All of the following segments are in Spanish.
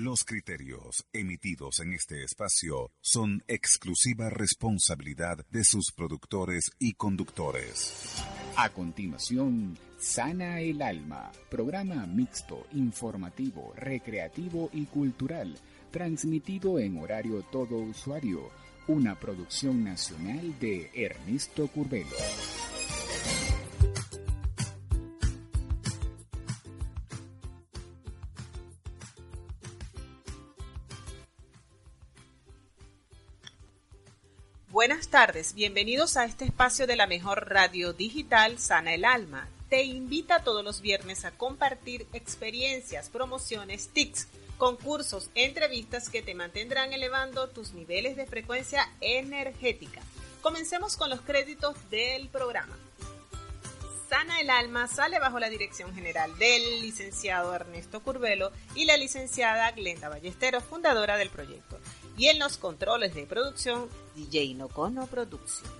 Los criterios emitidos en este espacio son exclusiva responsabilidad de sus productores y conductores. A continuación, Sana el Alma, programa mixto, informativo, recreativo y cultural, transmitido en horario todo usuario, una producción nacional de Ernesto Curvelo. Buenas tardes, bienvenidos a este espacio de la mejor radio digital Sana el Alma. Te invita todos los viernes a compartir experiencias, promociones, tics, concursos, entrevistas que te mantendrán elevando tus niveles de frecuencia energética. Comencemos con los créditos del programa. Sana el Alma sale bajo la dirección general del licenciado Ernesto Curvelo y la licenciada Glenda Ballesteros, fundadora del proyecto y en los controles de producción DJ Nocono Producción.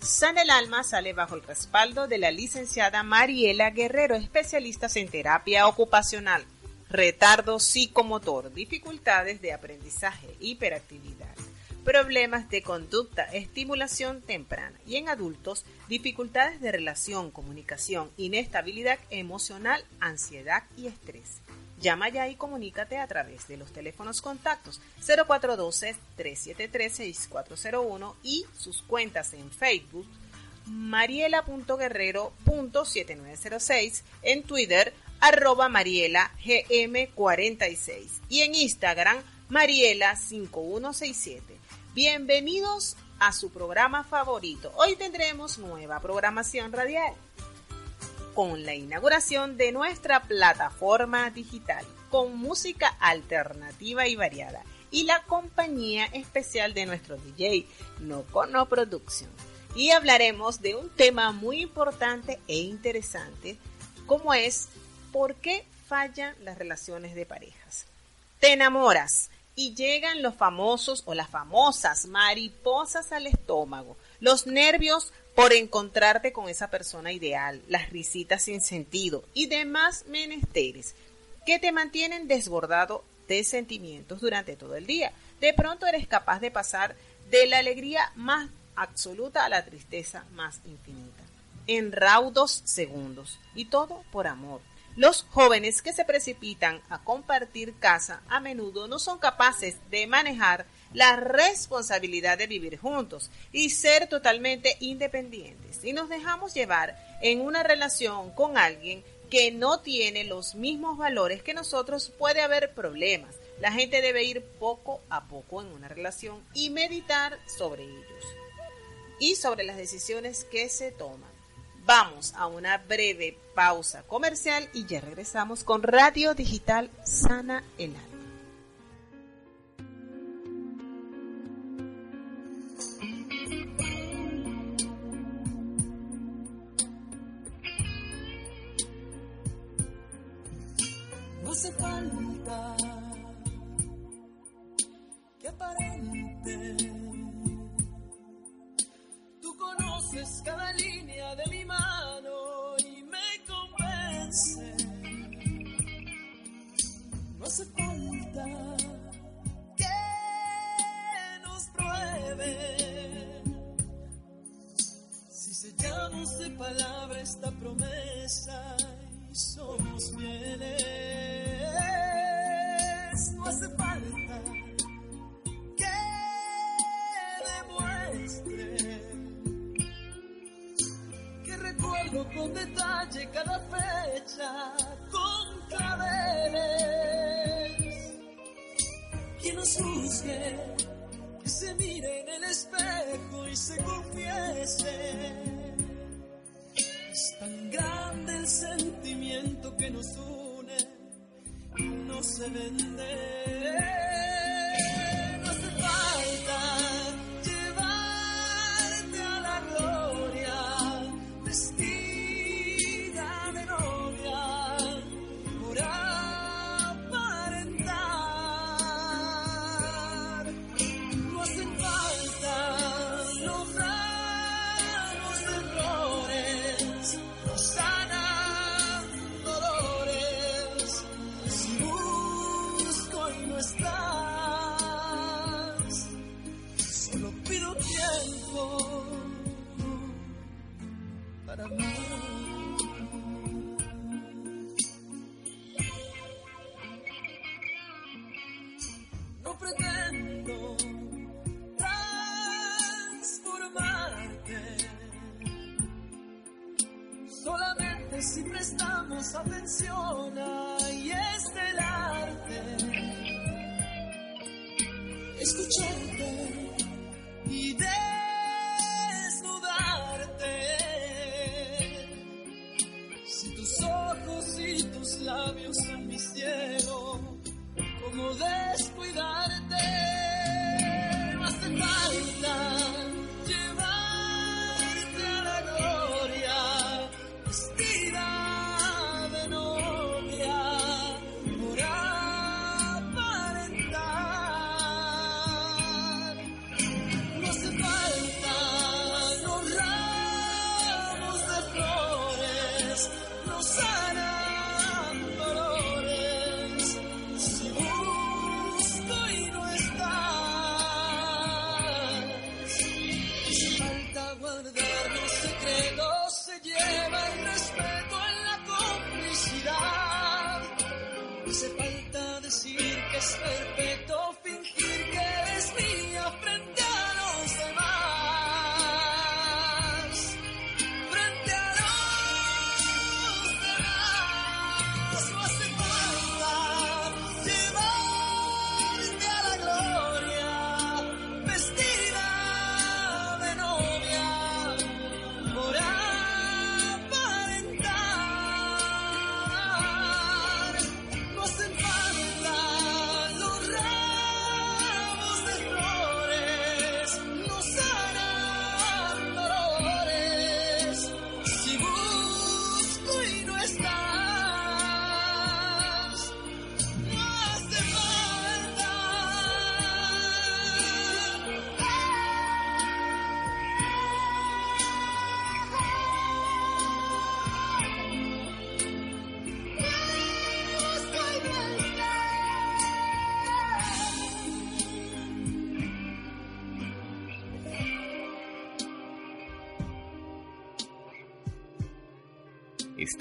San el Alma sale bajo el respaldo de la licenciada Mariela Guerrero, especialista en terapia ocupacional, retardo psicomotor, dificultades de aprendizaje, hiperactividad, problemas de conducta, estimulación temprana y en adultos, dificultades de relación, comunicación, inestabilidad emocional, ansiedad y estrés. Llama ya y comunícate a través de los teléfonos contactos 0412-373-6401 y sus cuentas en Facebook mariela.guerrero.7906, en Twitter arroba marielagm46 y en Instagram mariela5167. Bienvenidos a su programa favorito. Hoy tendremos nueva programación radial con la inauguración de nuestra plataforma digital con música alternativa y variada y la compañía especial de nuestro DJ Nocono Production. Y hablaremos de un tema muy importante e interesante como es por qué fallan las relaciones de parejas. Te enamoras y llegan los famosos o las famosas mariposas al estómago, los nervios por encontrarte con esa persona ideal, las risitas sin sentido y demás menesteres que te mantienen desbordado de sentimientos durante todo el día. De pronto eres capaz de pasar de la alegría más absoluta a la tristeza más infinita, en raudos segundos, y todo por amor. Los jóvenes que se precipitan a compartir casa a menudo no son capaces de manejar la responsabilidad de vivir juntos y ser totalmente independientes. Y nos dejamos llevar en una relación con alguien que no tiene los mismos valores que nosotros, puede haber problemas. La gente debe ir poco a poco en una relación y meditar sobre ellos y sobre las decisiones que se toman. Vamos a una breve pausa comercial y ya regresamos con Radio Digital Sana el Alma. Con detalle cada fecha con claveles. Quien nos juzgue, que se mire en el espejo y se confiese. Es tan grande el sentimiento que nos une no se vende.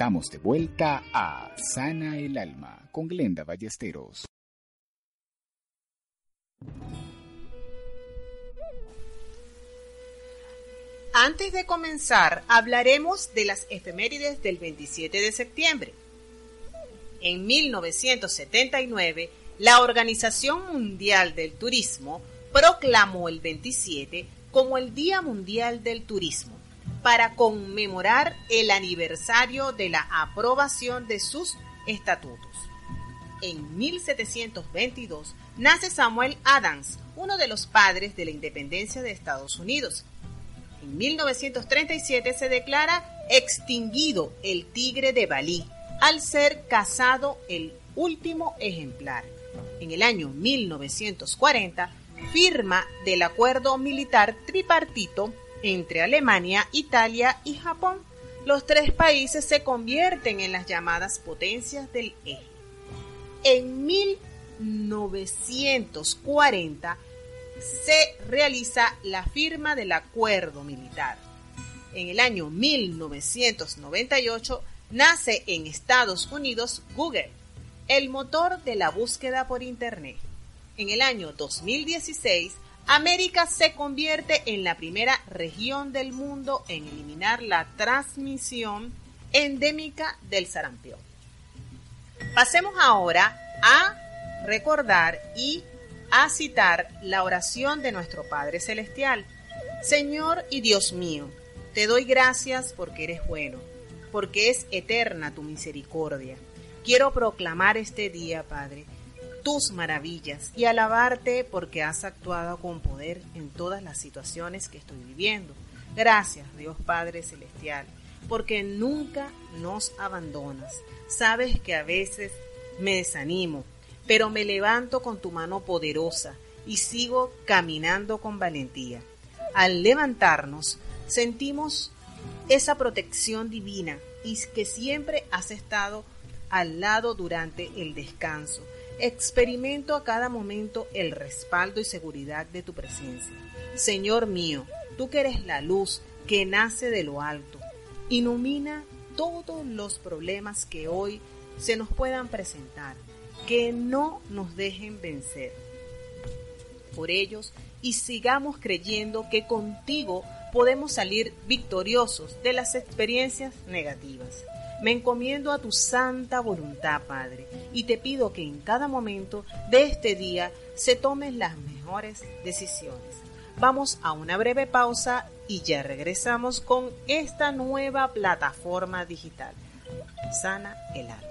Estamos de vuelta a Sana el Alma con Glenda Ballesteros. Antes de comenzar, hablaremos de las efemérides del 27 de septiembre. En 1979, la Organización Mundial del Turismo proclamó el 27 como el Día Mundial del Turismo para conmemorar el aniversario de la aprobación de sus estatutos. En 1722 nace Samuel Adams, uno de los padres de la independencia de Estados Unidos. En 1937 se declara extinguido el tigre de Balí al ser cazado el último ejemplar. En el año 1940 firma del acuerdo militar tripartito entre Alemania, Italia y Japón. Los tres países se convierten en las llamadas potencias del eje. En 1940 se realiza la firma del acuerdo militar. En el año 1998 nace en Estados Unidos Google, el motor de la búsqueda por Internet. En el año 2016, América se convierte en la primera región del mundo en eliminar la transmisión endémica del sarampión. Pasemos ahora a recordar y a citar la oración de nuestro Padre Celestial. Señor y Dios mío, te doy gracias porque eres bueno, porque es eterna tu misericordia. Quiero proclamar este día, Padre, tus maravillas y alabarte porque has actuado con poder en todas las situaciones que estoy viviendo. Gracias, Dios Padre Celestial, porque nunca nos abandonas. Sabes que a veces me desanimo, pero me levanto con tu mano poderosa y sigo caminando con valentía. Al levantarnos, sentimos esa protección divina y que siempre has estado al lado durante el descanso. Experimento a cada momento el respaldo y seguridad de tu presencia. Señor mío, tú que eres la luz que nace de lo alto, ilumina todos los problemas que hoy se nos puedan presentar, que no nos dejen vencer por ellos y sigamos creyendo que contigo podemos salir victoriosos de las experiencias negativas. Me encomiendo a tu santa voluntad, Padre, y te pido que en cada momento de este día se tomen las mejores decisiones. Vamos a una breve pausa y ya regresamos con esta nueva plataforma digital. Sana el alma.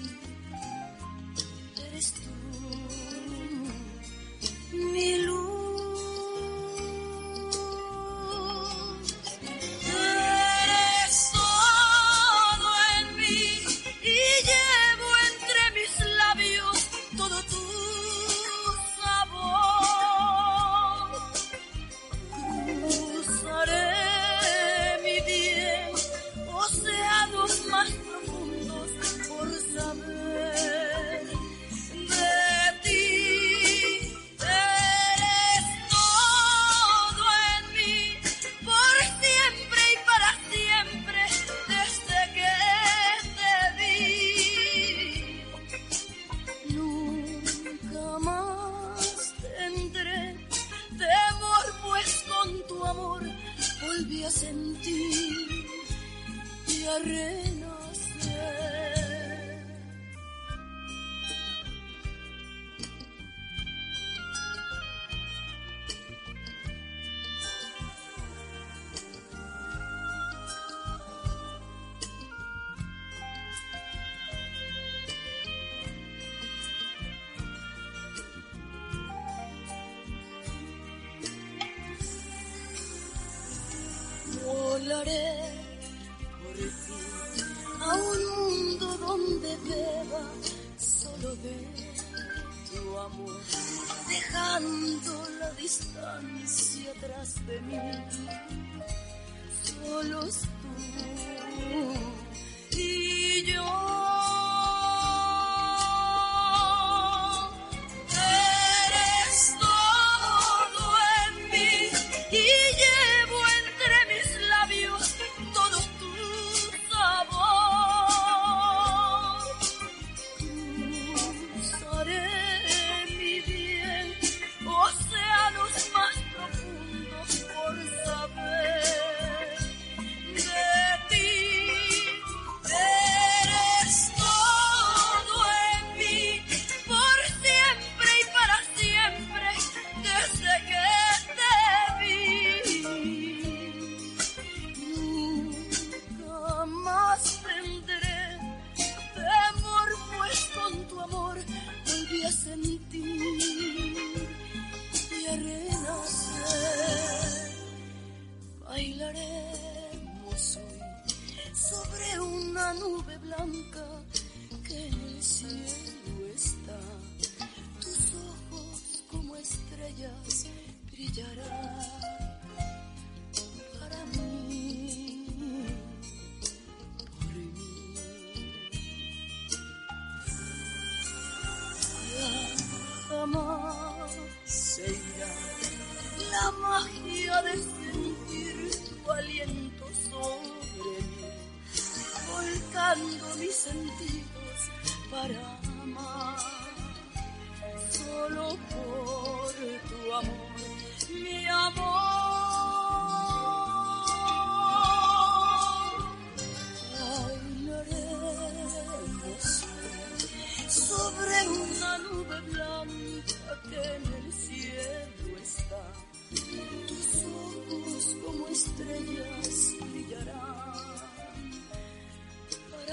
volví a sentir y a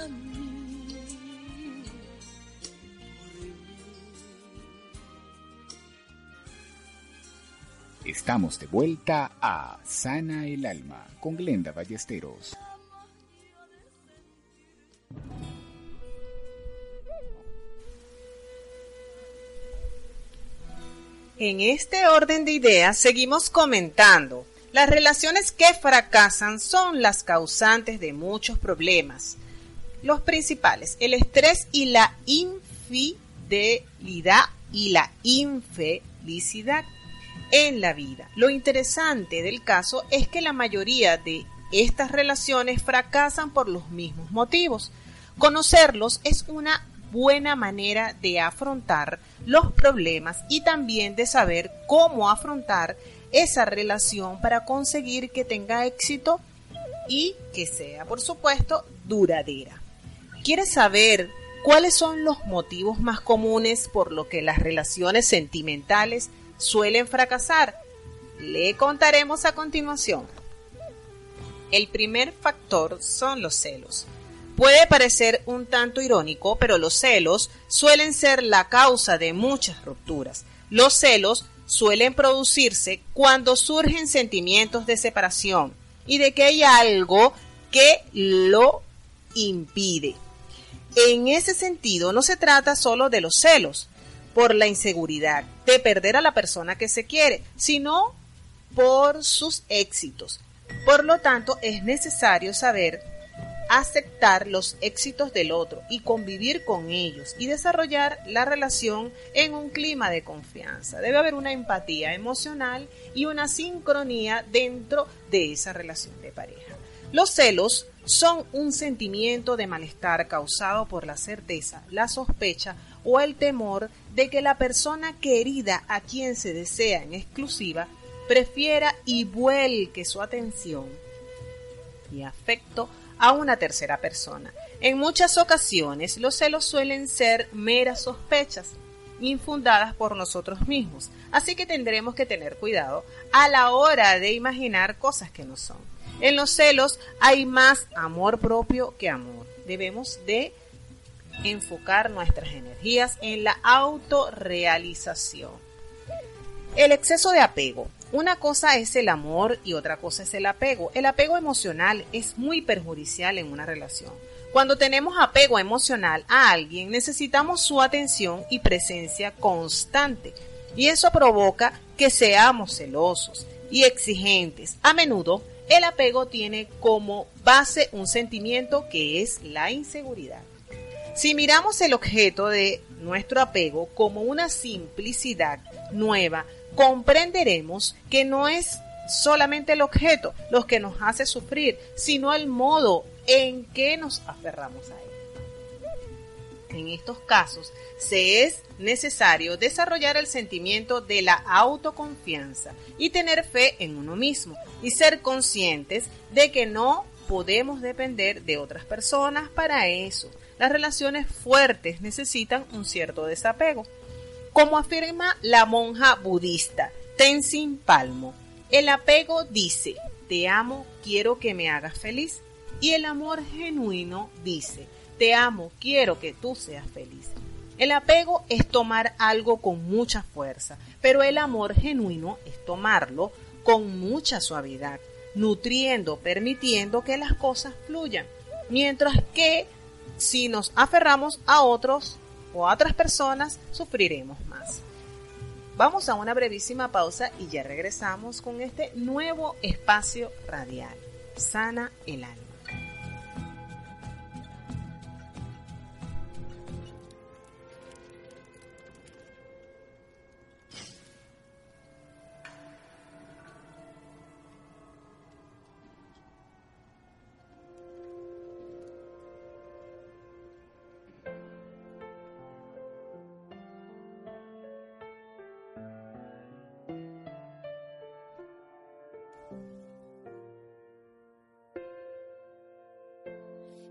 mí. Estamos de vuelta a Sana el Alma con Glenda Ballesteros. En este orden de ideas seguimos comentando. Las relaciones que fracasan son las causantes de muchos problemas. Los principales, el estrés y la infidelidad y la infelicidad en la vida. Lo interesante del caso es que la mayoría de estas relaciones fracasan por los mismos motivos. Conocerlos es una buena manera de afrontar los problemas y también de saber cómo afrontar esa relación para conseguir que tenga éxito y que sea, por supuesto, duradera. ¿Quieres saber cuáles son los motivos más comunes por lo que las relaciones sentimentales suelen fracasar? Le contaremos a continuación. El primer factor son los celos. Puede parecer un tanto irónico, pero los celos suelen ser la causa de muchas rupturas. Los celos suelen producirse cuando surgen sentimientos de separación y de que hay algo que lo impide. En ese sentido, no se trata solo de los celos por la inseguridad de perder a la persona que se quiere, sino por sus éxitos. Por lo tanto, es necesario saber aceptar los éxitos del otro y convivir con ellos y desarrollar la relación en un clima de confianza. Debe haber una empatía emocional y una sincronía dentro de esa relación de pareja. Los celos son un sentimiento de malestar causado por la certeza, la sospecha o el temor de que la persona querida a quien se desea en exclusiva prefiera y vuelque su atención y afecto a una tercera persona. En muchas ocasiones los celos suelen ser meras sospechas infundadas por nosotros mismos, así que tendremos que tener cuidado a la hora de imaginar cosas que no son. En los celos hay más amor propio que amor. Debemos de enfocar nuestras energías en la autorrealización. El exceso de apego. Una cosa es el amor y otra cosa es el apego. El apego emocional es muy perjudicial en una relación. Cuando tenemos apego emocional a alguien, necesitamos su atención y presencia constante. Y eso provoca que seamos celosos y exigentes. A menudo, el apego tiene como base un sentimiento que es la inseguridad. Si miramos el objeto de nuestro apego como una simplicidad nueva, comprenderemos que no es solamente el objeto lo que nos hace sufrir, sino el modo en que nos aferramos a él. En estos casos, se es necesario desarrollar el sentimiento de la autoconfianza y tener fe en uno mismo y ser conscientes de que no podemos depender de otras personas para eso. Las relaciones fuertes necesitan un cierto desapego. Como afirma la monja budista Tenzin Palmo, el apego dice, te amo, quiero que me hagas feliz. Y el amor genuino dice, te amo, quiero que tú seas feliz. El apego es tomar algo con mucha fuerza, pero el amor genuino es tomarlo con mucha suavidad, nutriendo, permitiendo que las cosas fluyan. Mientras que si nos aferramos a otros o a otras personas, sufriremos más. Vamos a una brevísima pausa y ya regresamos con este nuevo espacio radial. Sana el alma.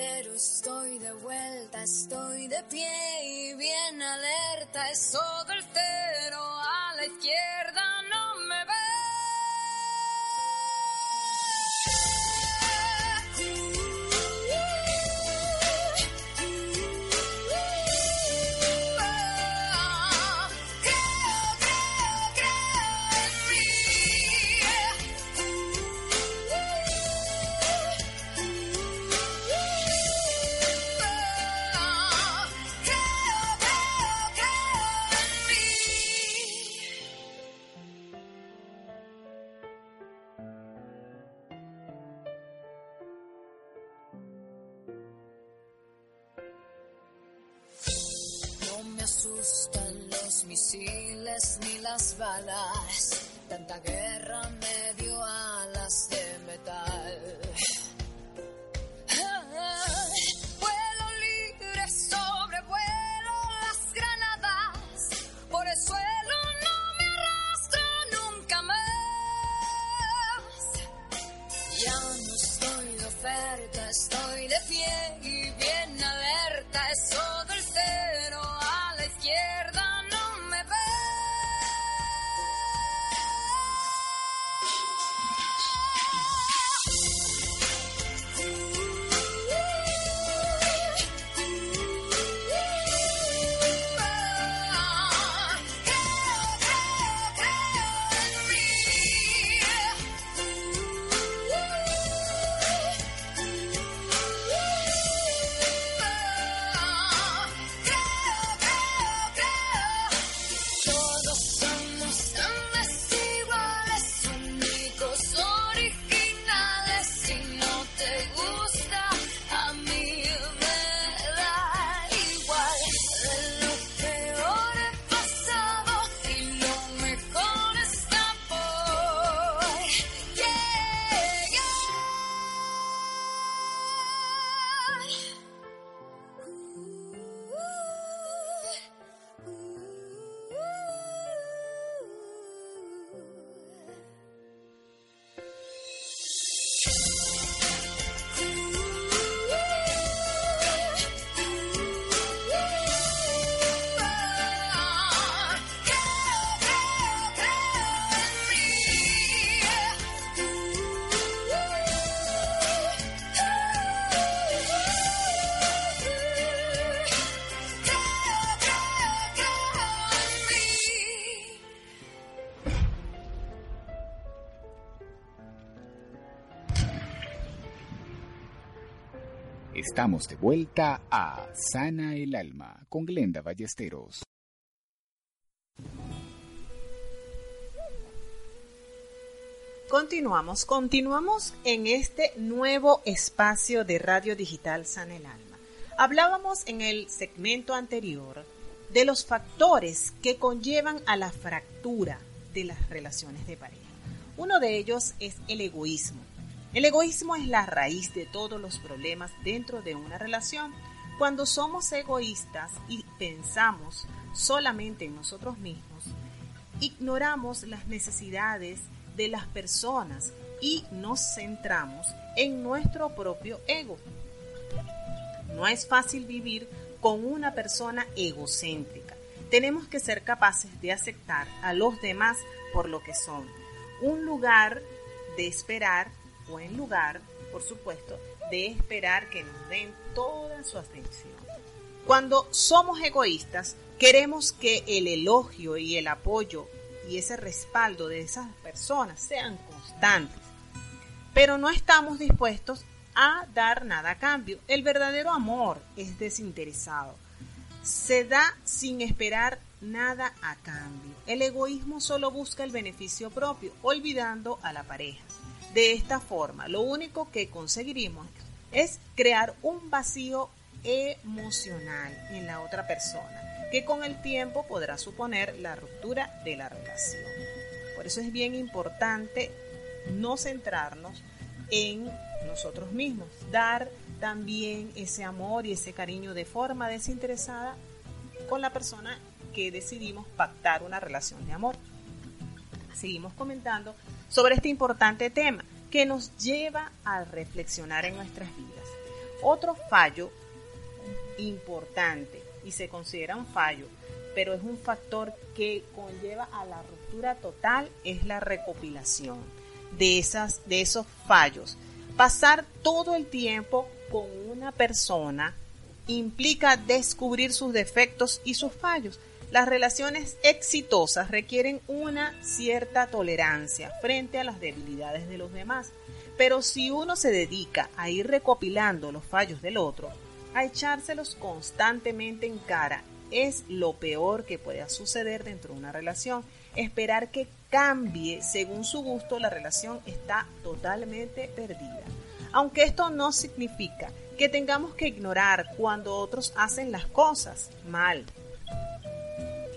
Pero estoy de vuelta, estoy de pie y bien alerta. Es todo el cero a la izquierda, las balas. Tanta guerra Estamos de vuelta a Sana el Alma con Glenda Ballesteros. Continuamos, continuamos en este nuevo espacio de Radio Digital San el Alma. Hablábamos en el segmento anterior de los factores que conllevan a la fractura de las relaciones de pareja. Uno de ellos es el egoísmo. El egoísmo es la raíz de todos los problemas dentro de una relación. Cuando somos egoístas y pensamos solamente en nosotros mismos, ignoramos las necesidades de las personas y nos centramos en nuestro propio ego. No es fácil vivir con una persona egocéntrica. Tenemos que ser capaces de aceptar a los demás por lo que son. Un lugar de esperar, o en lugar, por supuesto, de esperar que nos den toda su atención. Cuando somos egoístas, queremos que el elogio y el apoyo y ese respaldo de esas personas sean constantes. Pero no estamos dispuestos a dar nada a cambio. El verdadero amor es desinteresado. Se da sin esperar nada a cambio. El egoísmo solo busca el beneficio propio, olvidando a la pareja. De esta forma, lo único que conseguiremos es crear un vacío emocional en la otra persona, que con el tiempo podrá suponer la ruptura de la relación. Por eso es bien importante no centrarnos en nosotros mismos, dar también ese amor y ese cariño de forma desinteresada con la persona que decidimos pactar una relación de amor. Seguimos comentando sobre este importante tema que nos lleva a reflexionar en nuestras vidas. Otro fallo importante y se considera un fallo, pero es un factor que conlleva a la ruptura total es la recopilación de esas de esos fallos. Pasar todo el tiempo con una persona implica descubrir sus defectos y sus fallos. Las relaciones exitosas requieren una cierta tolerancia frente a las debilidades de los demás. Pero si uno se dedica a ir recopilando los fallos del otro, a echárselos constantemente en cara, es lo peor que pueda suceder dentro de una relación. Esperar que cambie según su gusto, la relación está totalmente perdida. Aunque esto no significa que tengamos que ignorar cuando otros hacen las cosas mal.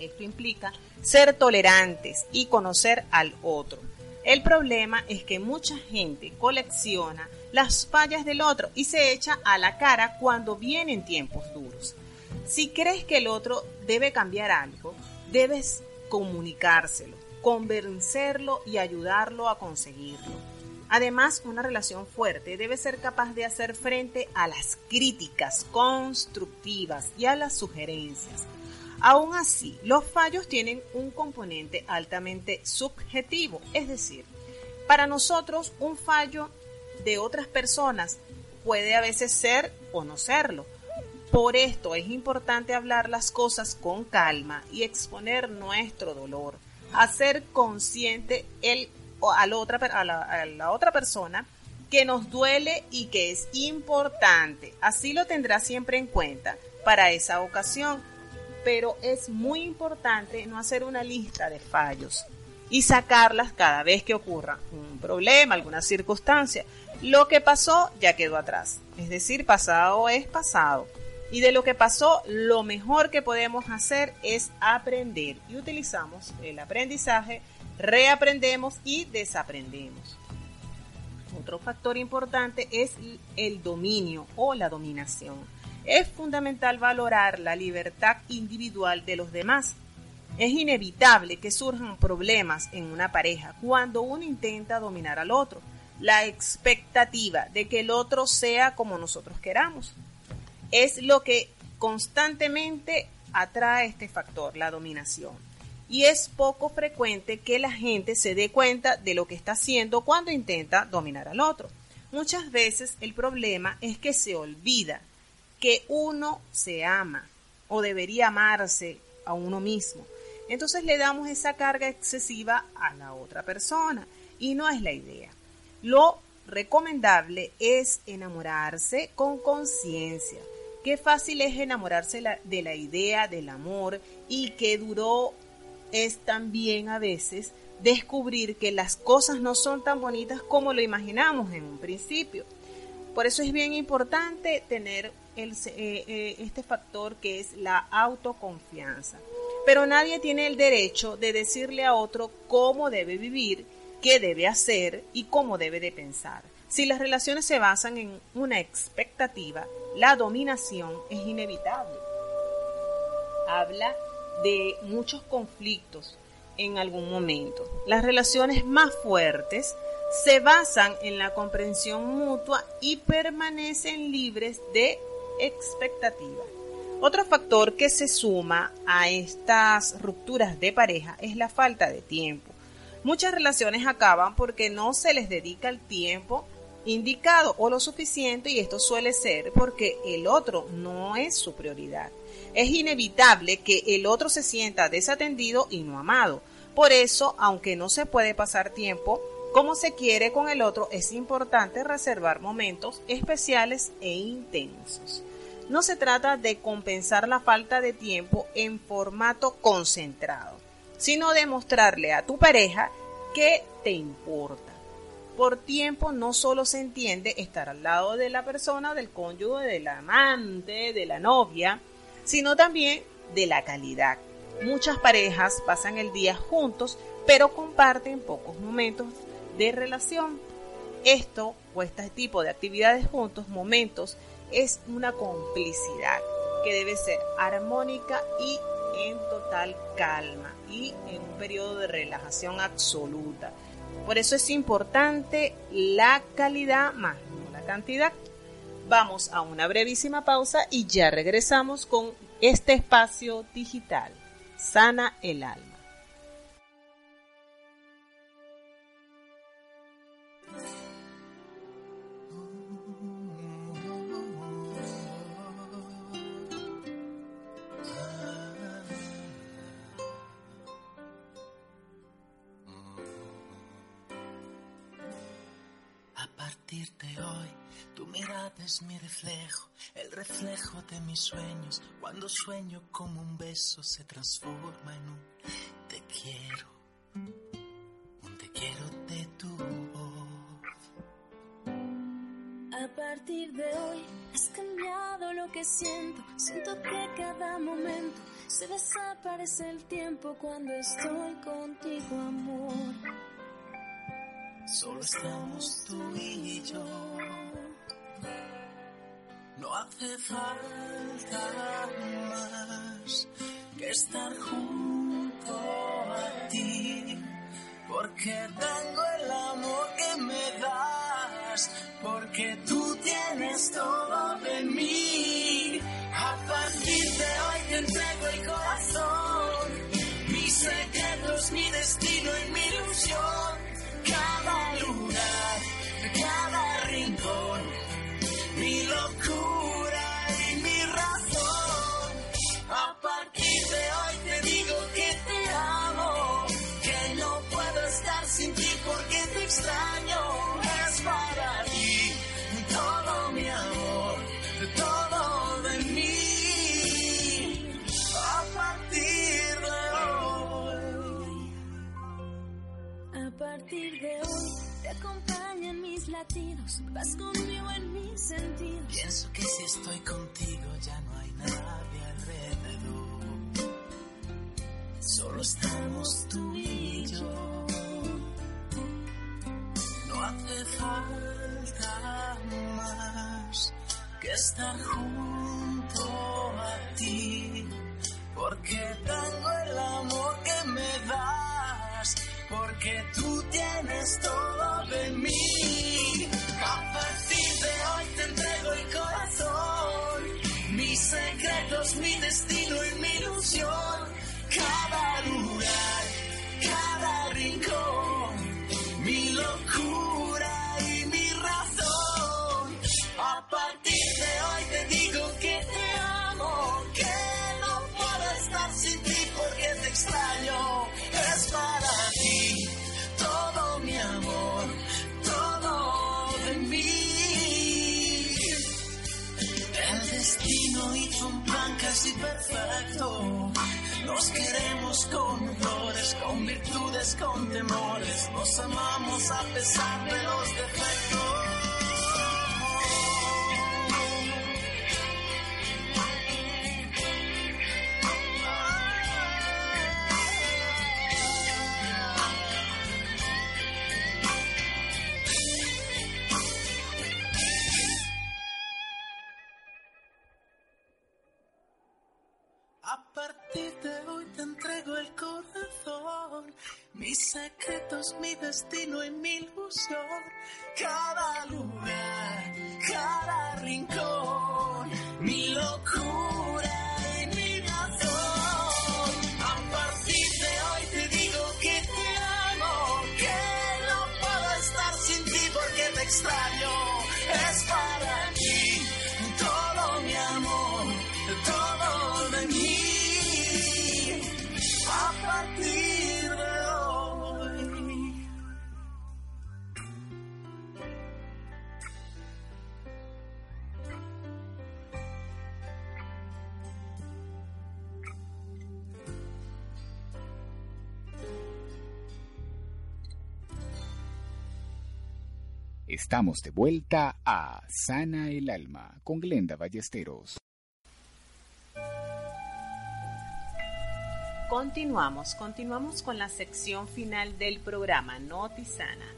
Esto implica ser tolerantes y conocer al otro. El problema es que mucha gente colecciona las fallas del otro y se echa a la cara cuando vienen tiempos duros. Si crees que el otro debe cambiar algo, debes comunicárselo, convencerlo y ayudarlo a conseguirlo. Además, una relación fuerte debe ser capaz de hacer frente a las críticas constructivas y a las sugerencias. Aún así, los fallos tienen un componente altamente subjetivo, es decir, para nosotros un fallo de otras personas puede a veces ser o no serlo. Por esto es importante hablar las cosas con calma y exponer nuestro dolor, hacer consciente el, a, la otra, a la otra persona que nos duele y que es importante. Así lo tendrá siempre en cuenta para esa ocasión. Pero es muy importante no hacer una lista de fallos y sacarlas cada vez que ocurra un problema, alguna circunstancia. Lo que pasó ya quedó atrás. Es decir, pasado es pasado. Y de lo que pasó, lo mejor que podemos hacer es aprender. Y utilizamos el aprendizaje, reaprendemos y desaprendemos. Otro factor importante es el dominio o la dominación. Es fundamental valorar la libertad individual de los demás. Es inevitable que surjan problemas en una pareja cuando uno intenta dominar al otro. La expectativa de que el otro sea como nosotros queramos es lo que constantemente atrae este factor, la dominación. Y es poco frecuente que la gente se dé cuenta de lo que está haciendo cuando intenta dominar al otro. Muchas veces el problema es que se olvida que uno se ama o debería amarse a uno mismo. Entonces le damos esa carga excesiva a la otra persona y no es la idea. Lo recomendable es enamorarse con conciencia, Qué fácil es enamorarse de la idea del amor y qué duro es también a veces descubrir que las cosas no son tan bonitas como lo imaginamos en un principio. Por eso es bien importante tener eh, eh, este factor que es la autoconfianza. Pero nadie tiene el derecho de decirle a otro cómo debe vivir, qué debe hacer y cómo debe de pensar. Si las relaciones se basan en una expectativa, la dominación es inevitable. Habla de muchos conflictos en algún momento. Las relaciones más fuertes se basan en la comprensión mutua y permanecen libres de expectativa. Otro factor que se suma a estas rupturas de pareja es la falta de tiempo. Muchas relaciones acaban porque no se les dedica el tiempo indicado o lo suficiente y esto suele ser porque el otro no es su prioridad. Es inevitable que el otro se sienta desatendido y no amado. Por eso, aunque no se puede pasar tiempo como se quiere con el otro, es importante reservar momentos especiales e intensos. No se trata de compensar la falta de tiempo en formato concentrado, sino de mostrarle a tu pareja que te importa por tiempo no solo se entiende estar al lado de la persona, del cónyuge, del amante, de la novia, sino también de la calidad. Muchas parejas pasan el día juntos, pero comparten pocos momentos de relación. Esto o este tipo de actividades juntos, momentos, es una complicidad. que debe ser armónica y en total calma y en un periodo de relajación absoluta. Por eso es importante la calidad más no la cantidad. Vamos a una brevísima pausa y ya regresamos con este espacio digital. Sana el alma. Es mi reflejo, el reflejo de mis sueños. Cuando sueño como un beso se transforma en un te quiero, un te quiero de tu voz. A partir de hoy has cambiado lo que siento. Siento que cada momento se desaparece el tiempo cuando estoy contigo, amor. Solo estamos tú y yo. No hace falta más que estar junto a ti, porque tengo el amor que me das, porque tú tienes todo partir de hoy te acompañan mis latidos, vas conmigo en mis sentidos. Pienso que si estoy contigo ya no hay nadie alrededor. Solo estamos tú y yo. No hace falta más que estar junto a ti, porque tengo el amor que me das porque tú tienes todo de con flores, con virtudes, con temores. Nos amamos a pesar de los defectos. Mi ilusión. Cada Estamos de vuelta a Sana el Alma con Glenda Ballesteros. Continuamos, continuamos con la sección final del programa Notisana.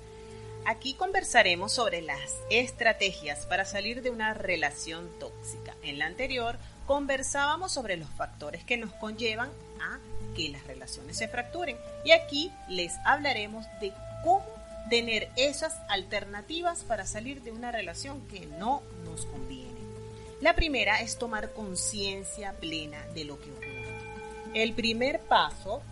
Aquí conversaremos sobre las estrategias para salir de una relación tóxica. En la anterior conversábamos sobre los factores que nos conllevan a que las relaciones se fracturen. Y aquí les hablaremos de cómo tener esas alternativas para salir de una relación que no nos conviene. La primera es tomar conciencia plena de lo que ocurre. El primer paso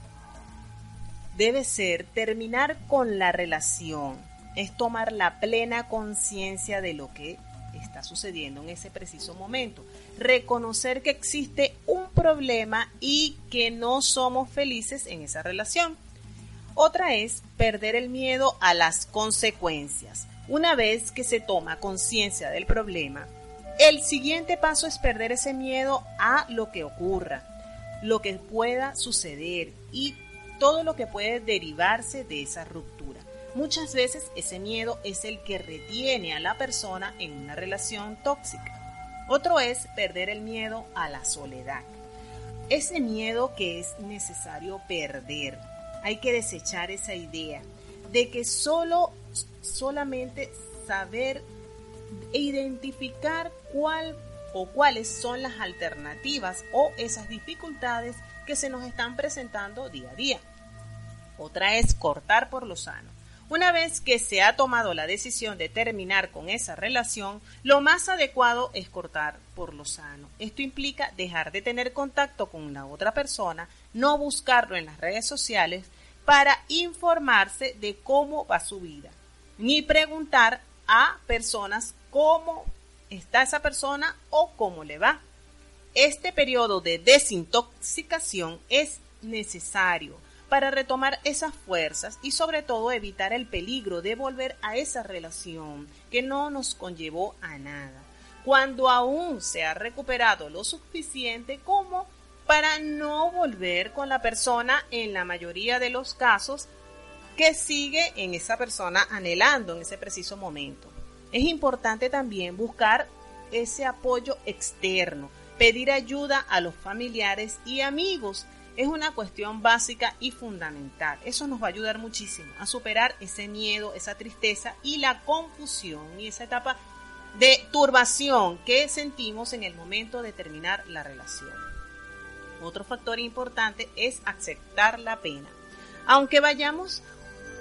debe ser terminar con la relación, es tomar la plena conciencia de lo que está sucediendo en ese preciso momento. Reconocer que existe un problema y que no somos felices en esa relación. Otra es perder el miedo a las consecuencias. Una vez que se toma conciencia del problema, el siguiente paso es perder ese miedo a lo que ocurra, lo que pueda suceder y todo lo que puede derivarse de esa ruptura. Muchas veces ese miedo es el que retiene a la persona en una relación tóxica. Otro es perder el miedo a la soledad. Ese miedo que es necesario perder. Hay que desechar esa idea de que solo solamente saber e identificar cuál o cuáles son las alternativas o esas dificultades que se nos están presentando día a día. Otra es cortar por lo sano. Una vez que se ha tomado la decisión de terminar con esa relación, lo más adecuado es cortar por lo sano. Esto implica dejar de tener contacto con la otra persona, no buscarlo en las redes sociales para informarse de cómo va su vida, ni preguntar a personas cómo está esa persona o cómo le va. Este periodo de desintoxicación es necesario para retomar esas fuerzas y sobre todo evitar el peligro de volver a esa relación que no nos conllevó a nada, cuando aún se ha recuperado lo suficiente como para no volver con la persona en la mayoría de los casos que sigue en esa persona anhelando en ese preciso momento. Es importante también buscar ese apoyo externo, pedir ayuda a los familiares y amigos es una cuestión básica y fundamental. Eso nos va a ayudar muchísimo a superar ese miedo, esa tristeza y la confusión y esa etapa de turbación que sentimos en el momento de terminar la relación. Otro factor importante es aceptar la pena. Aunque vayamos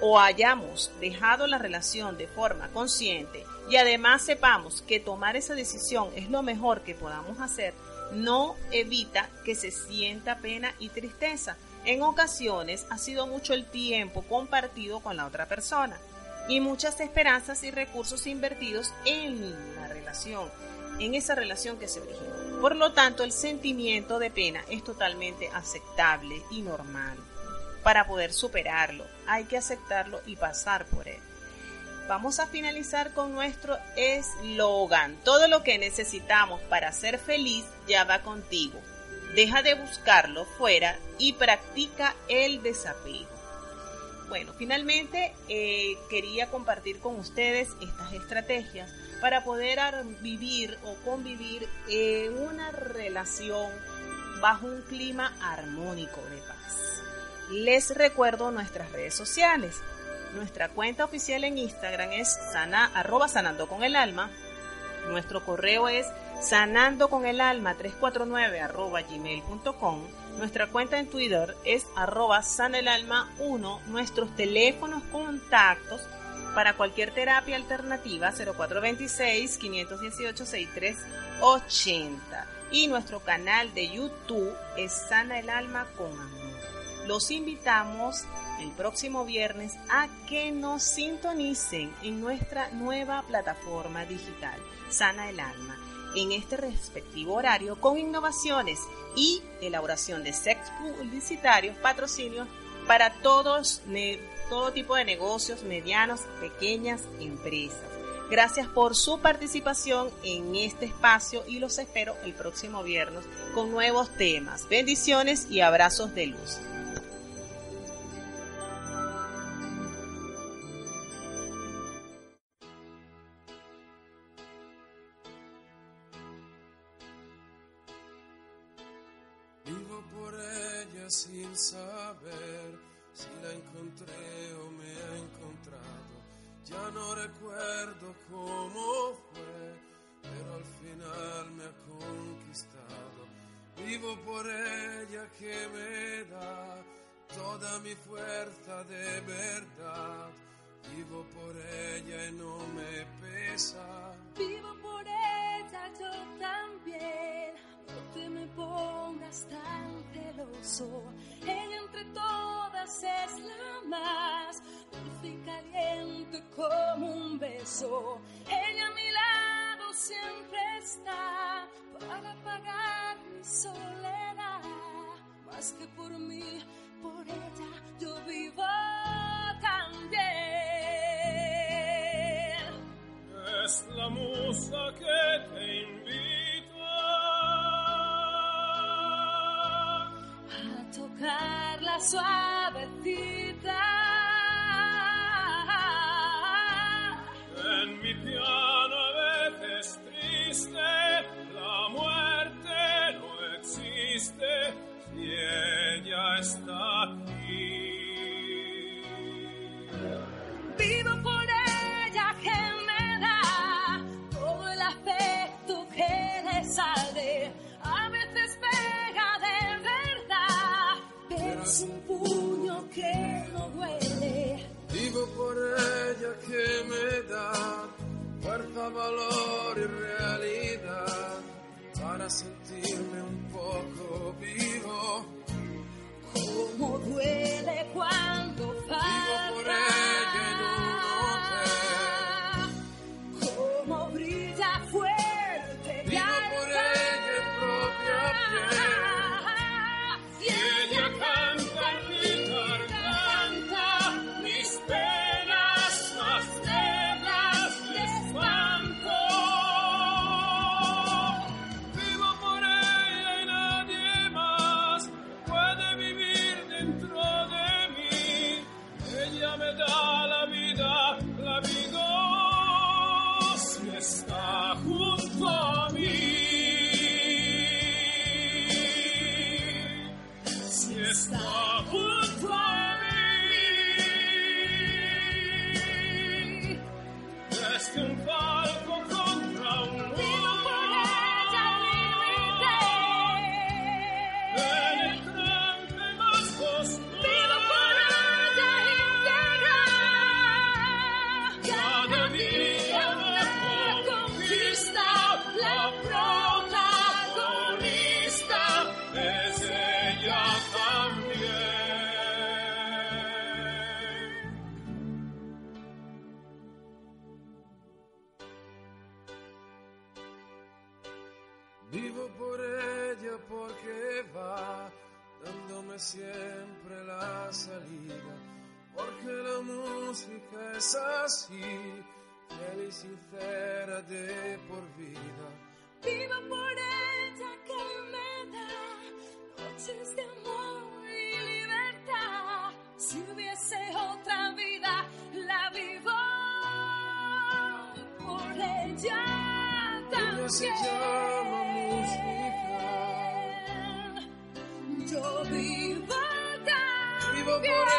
o hayamos dejado la relación de forma consciente y además sepamos que tomar esa decisión es lo mejor que podamos hacer, no evita que se sienta pena y tristeza. En ocasiones ha sido mucho el tiempo compartido con la otra persona y muchas esperanzas y recursos invertidos en la relación, en esa relación que se originó. Por lo tanto, el sentimiento de pena es totalmente aceptable y normal. Para poder superarlo, hay que aceptarlo y pasar por él vamos a finalizar con nuestro eslogan. Todo lo que necesitamos para ser feliz ya va contigo. Deja de buscarlo fuera y practica el desapego. Bueno, finalmente eh, quería compartir con ustedes estas estrategias para poder vivir o convivir en una relación bajo un clima armónico de paz. Les recuerdo nuestras redes sociales. Nuestra cuenta oficial en Instagram es sana, arroba sanando con el alma. Nuestro correo es sanando con el alma 349 arroba gmail.com. Nuestra cuenta en Twitter es arroba sanaelalma 1. Nuestros teléfonos contactos para cualquier terapia alternativa 0426 518 6380. Y nuestro canal de YouTube es Sana el Alma con. Los invitamos el próximo viernes a que nos sintonicen en nuestra nueva plataforma digital, Sana el Alma, en este respectivo horario con innovaciones y elaboración de sex publicitarios, patrocinios para todos, todo tipo de negocios, medianos, pequeñas empresas. Gracias por su participación en este espacio y los espero el próximo viernes con nuevos temas. Bendiciones y abrazos de luz. soledad, más que por mí, por ella yo vivo también. Es la musa se llama música. Yo vivo, vivo por